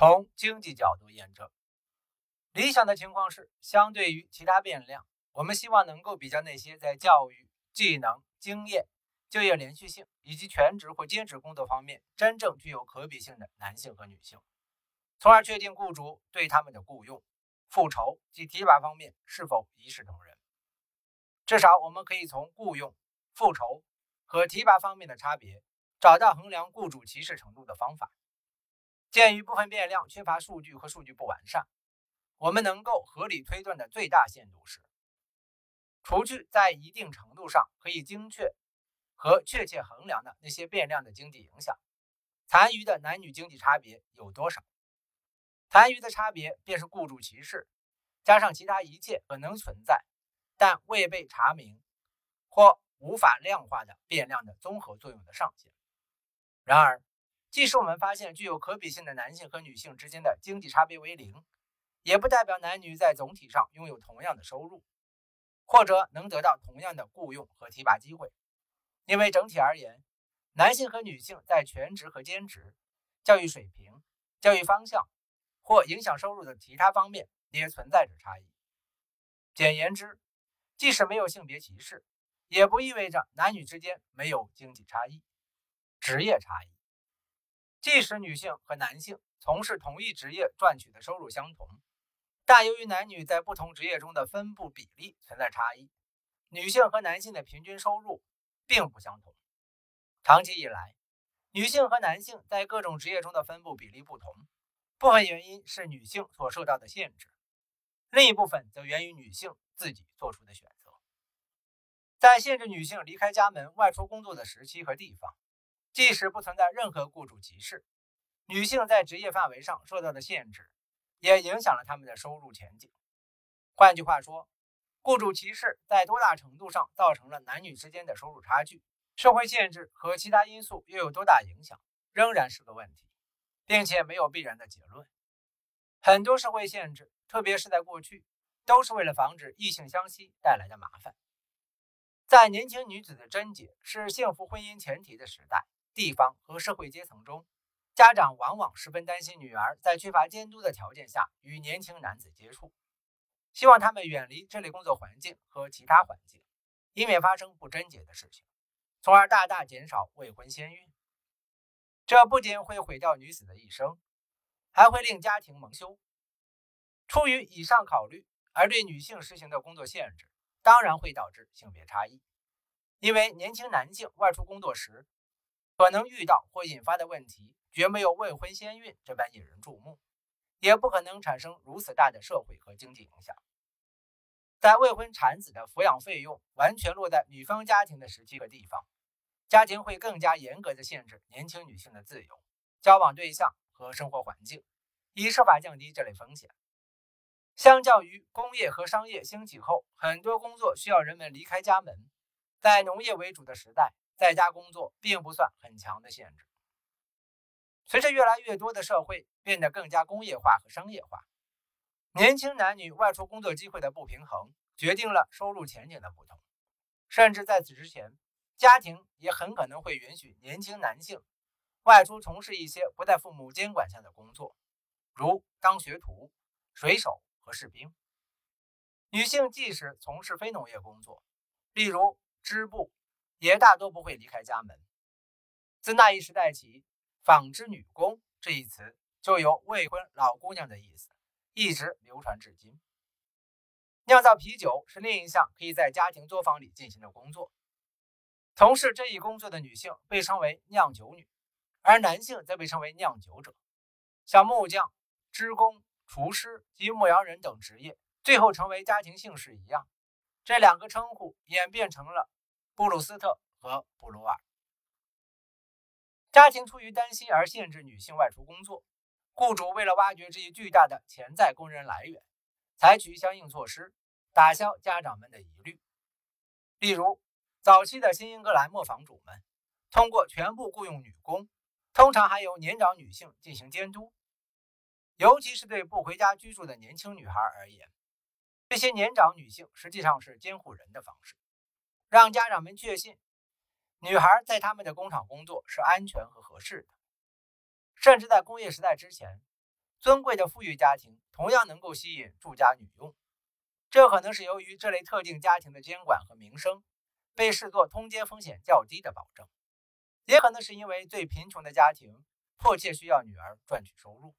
从经济角度验证，理想的情况是，相对于其他变量，我们希望能够比较那些在教育、技能、经验、就业连续性以及全职或兼职工作方面真正具有可比性的男性和女性，从而确定雇主对他们的雇佣、复仇及提拔方面是否一视同仁。至少，我们可以从雇佣、复仇和提拔方面的差别，找到衡量雇主歧视程度的方法。鉴于部分变量缺乏数据和数据不完善，我们能够合理推断的最大限度是，除去在一定程度上可以精确和确切衡量的那些变量的经济影响，残余的男女经济差别有多少？残余的差别便是雇主歧视加上其他一切可能存在。但未被查明或无法量化的变量的综合作用的上限。然而，即使我们发现具有可比性的男性和女性之间的经济差别为零，也不代表男女在总体上拥有同样的收入，或者能得到同样的雇佣和提拔机会。因为整体而言，男性和女性在全职和兼职、教育水平、教育方向或影响收入的其他方面也存在着差异。简言之，即使没有性别歧视，也不意味着男女之间没有经济差异、职业差异。即使女性和男性从事同一职业赚取的收入相同，但由于男女在不同职业中的分布比例存在差异，女性和男性的平均收入并不相同。长期以来，女性和男性在各种职业中的分布比例不同，部分原因是女性所受到的限制，另一部分则源于女性。自己做出的选择，在限制女性离开家门外出工作的时期和地方，即使不存在任何雇主歧视，女性在职业范围上受到的限制，也影响了他们的收入前景。换句话说，雇主歧视在多大程度上造成了男女之间的收入差距，社会限制和其他因素又有多大影响，仍然是个问题，并且没有必然的结论。很多社会限制，特别是在过去。都是为了防止异性相吸带来的麻烦。在年轻女子的贞洁是幸福婚姻前提的时代，地方和社会阶层中，家长往往十分担心女儿在缺乏监督的条件下与年轻男子接触，希望他们远离这类工作环境和其他环境，以免发生不贞洁的事情，从而大大减少未婚先孕。这不仅会毁掉女子的一生，还会令家庭蒙羞。出于以上考虑。而对女性实行的工作限制，当然会导致性别差异，因为年轻男性外出工作时可能遇到或引发的问题，绝没有未婚先孕这般引人注目，也不可能产生如此大的社会和经济影响。在未婚产子的抚养费用完全落在女方家庭的时期和地方，家庭会更加严格的限制年轻女性的自由、交往对象和生活环境，以设法降低这类风险。相较于工业和商业兴起后，很多工作需要人们离开家门。在农业为主的时代，在家工作并不算很强的限制。随着越来越多的社会变得更加工业化和商业化，年轻男女外出工作机会的不平衡，决定了收入前景的不同。甚至在此之前，家庭也很可能会允许年轻男性外出从事一些不在父母监管下的工作，如当学徒、水手和。士兵，女性即使从事非农业工作，例如织布，也大多不会离开家门。自那一时代起，“纺织女工”这一词就有未婚老姑娘的意思，一直流传至今。酿造啤酒是另一项可以在家庭作坊里进行的工作。从事这一工作的女性被称为酿酒女，而男性则被称为酿酒者。像木匠、织工。厨师及牧羊人等职业，最后成为家庭姓氏一样，这两个称呼演变成了布鲁斯特和布鲁尔。家庭出于担心而限制女性外出工作，雇主为了挖掘这一巨大的潜在工人来源，采取相应措施，打消家长们的疑虑。例如，早期的新英格兰磨坊主们通过全部雇佣女工，通常还有年长女性进行监督。尤其是对不回家居住的年轻女孩而言，这些年长女性实际上是监护人的方式，让家长们确信女孩在他们的工厂工作是安全和合适的。甚至在工业时代之前，尊贵的富裕家庭同样能够吸引住家女佣，这可能是由于这类特定家庭的监管和名声被视作通奸风险较低的保证，也可能是因为最贫穷的家庭迫切需要女儿赚取收入，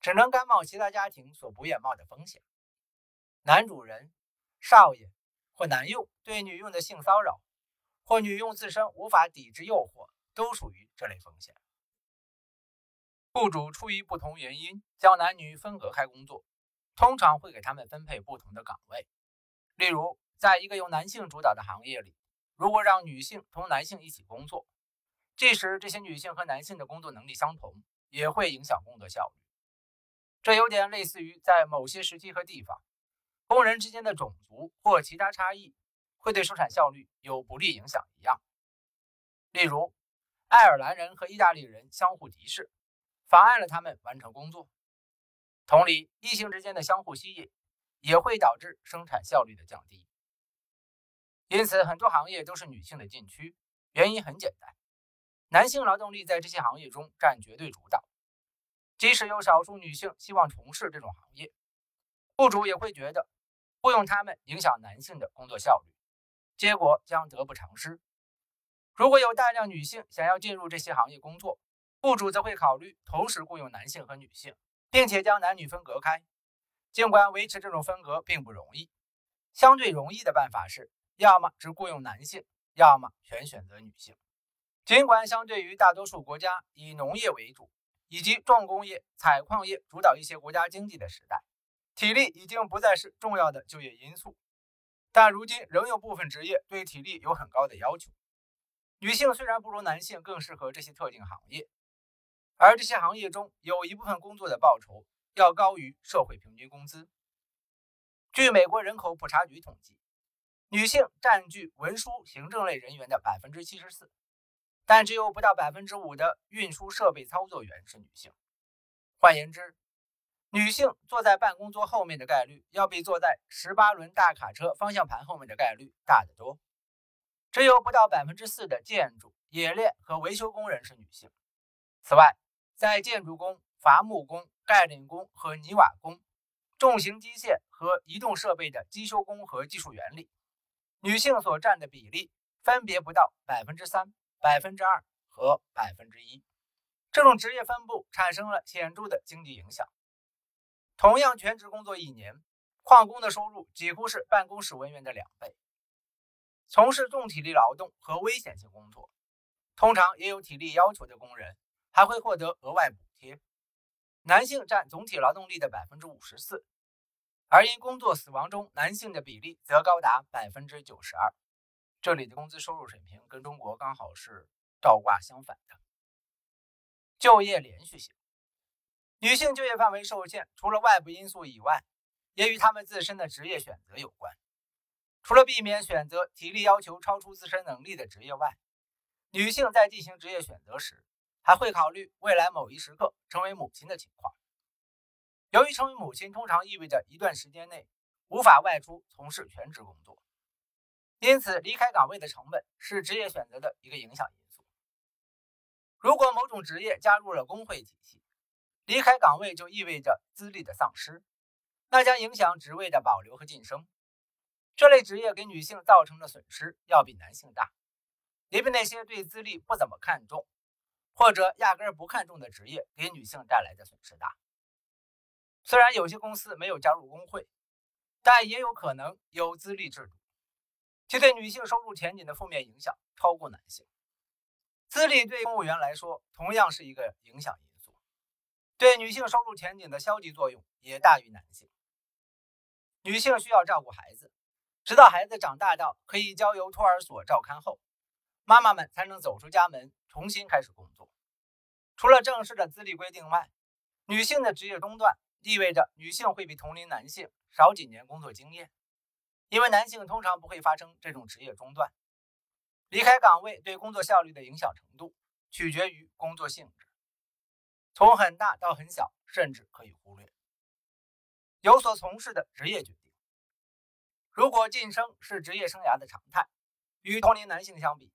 只能甘冒其他家庭所不愿冒的风险。男主人、少爷或男佣对女佣的性骚扰，或女佣自身无法抵制诱惑，都属于这类风险。雇主出于不同原因将男女分隔开工作，通常会给他们分配不同的岗位。例如，在一个由男性主导的行业里，如果让女性同男性一起工作，即使这些女性和男性的工作能力相同，也会影响工作效率。这有点类似于在某些时期和地方。工人之间的种族或其他差异会对生产效率有不利影响一样。例如，爱尔兰人和意大利人相互敌视，妨碍了他们完成工作。同理，异性之间的相互吸引也会导致生产效率的降低。因此，很多行业都是女性的禁区。原因很简单，男性劳动力在这些行业中占绝对主导。即使有少数女性希望从事这种行业，雇主也会觉得。雇佣他们影响男性的工作效率，结果将得不偿失。如果有大量女性想要进入这些行业工作，雇主则会考虑同时雇佣男性和女性，并且将男女分隔开。尽管维持这种分隔并不容易，相对容易的办法是，要么只雇佣男性，要么全选择女性。尽管相对于大多数国家以农业为主，以及重工业、采矿业主导一些国家经济的时代。体力已经不再是重要的就业因素，但如今仍有部分职业对体力有很高的要求。女性虽然不如男性更适合这些特定行业，而这些行业中有一部分工作的报酬要高于社会平均工资。据美国人口普查局统计，女性占据文书行政类人员的百分之七十四，但只有不到百分之五的运输设备操作员是女性。换言之，女性坐在办公桌后面的概率，要比坐在十八轮大卡车方向盘后面的概率大得多。只有不到百分之四的建筑、冶炼和维修工人是女性。此外，在建筑工、伐木工、盖领工和泥瓦工、重型机械和移动设备的机修工和技术员里，女性所占的比例分别不到百分之三、百分之二和百分之一。这种职业分布产生了显著的经济影响。同样全职工作一年，矿工的收入几乎是办公室文员的两倍。从事重体力劳动和危险性工作，通常也有体力要求的工人，还会获得额外补贴。男性占总体劳动力的百分之五十四，而因工作死亡中男性的比例则高达百分之九十二。这里的工资收入水平跟中国刚好是倒挂相反的。就业连续性。女性就业范围受限，除了外部因素以外，也与她们自身的职业选择有关。除了避免选择体力要求超出自身能力的职业外，女性在进行职业选择时，还会考虑未来某一时刻成为母亲的情况。由于成为母亲通常意味着一段时间内无法外出从事全职工作，因此离开岗位的成本是职业选择的一个影响因素。如果某种职业加入了工会体系，离开岗位就意味着资历的丧失，那将影响职位的保留和晋升。这类职业给女性造成的损失要比男性大，也比那些对资历不怎么看重或者压根儿不看重的职业给女性带来的损失大。虽然有些公司没有加入工会，但也有可能有资历制度，其对女性收入前景的负面影响超过男性。资历对公务员来说同样是一个影响因对女性收入前景的消极作用也大于男性。女性需要照顾孩子，直到孩子长大到可以交由托儿所照看后，妈妈们才能走出家门，重新开始工作。除了正式的资历规定外，女性的职业中断意味着女性会比同龄男性少几年工作经验，因为男性通常不会发生这种职业中断。离开岗位对工作效率的影响程度取决于工作性质。从很大到很小，甚至可以忽略。有所从事的职业决定。如果晋升是职业生涯的常态，与同龄男性相比，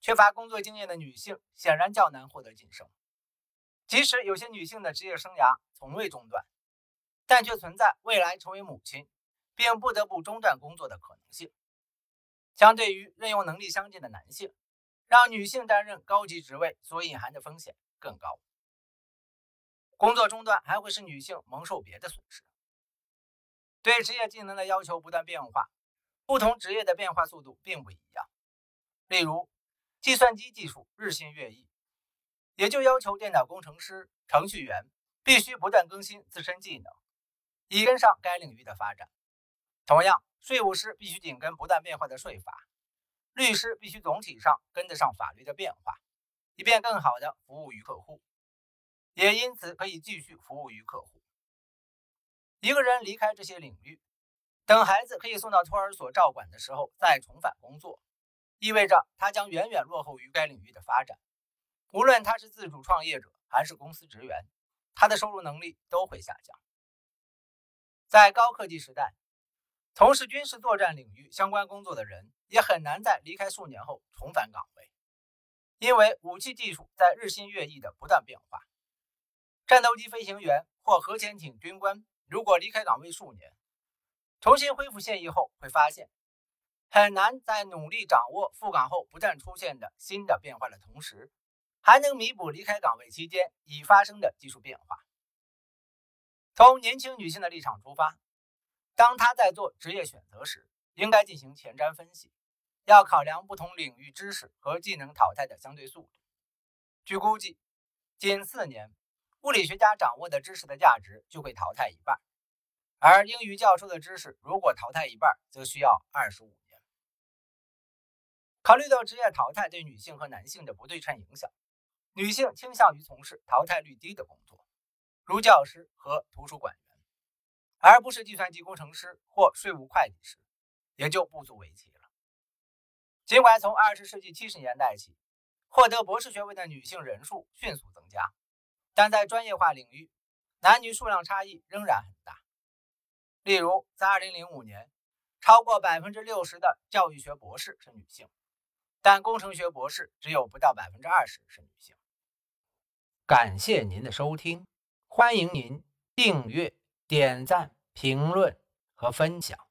缺乏工作经验的女性显然较难获得晋升。即使有些女性的职业生涯从未中断，但却存在未来成为母亲并不得不中断工作的可能性。相对于任用能力相近的男性，让女性担任高级职位所隐含的风险更高。工作中断还会使女性蒙受别的损失。对职业技能的要求不断变化，不同职业的变化速度并不一样。例如，计算机技术日新月异，也就要求电脑工程师、程序员必须不断更新自身技能，以跟上该领域的发展。同样，税务师必须紧跟不断变化的税法，律师必须总体上跟得上法律的变化，以便更好地服务于客户，也因此可以继续服务于客户。一个人离开这些领域，等孩子可以送到托儿所照管的时候再重返工作，意味着他将远远落后于该领域的发展。无论他是自主创业者还是公司职员，他的收入能力都会下降。在高科技时代。从事军事作战领域相关工作的人也很难在离开数年后重返岗位，因为武器技术在日新月异的不断变化。战斗机飞行员或核潜艇军官如果离开岗位数年，重新恢复现役后，会发现很难在努力掌握赴岗后不断出现的新的变化的同时，还能弥补离开岗位期间已发生的技术变化。从年轻女性的立场出发。当她在做职业选择时，应该进行前瞻分析，要考量不同领域知识和技能淘汰的相对速度。据估计，仅四年，物理学家掌握的知识的价值就会淘汰一半，而英语教授的知识如果淘汰一半，则需要二十五年。考虑到职业淘汰对女性和男性的不对称影响，女性倾向于从事淘汰率低的工作，如教师和图书馆员。而不是计算机工程师或税务会计师，也就不足为奇了。尽管从二十世纪七十年代起，获得博士学位的女性人数迅速增加，但在专业化领域，男女数量差异仍然很大。例如，在二零零五年，超过百分之六十的教育学博士是女性，但工程学博士只有不到百分之二十是女性。感谢您的收听，欢迎您订阅。点赞、评论和分享。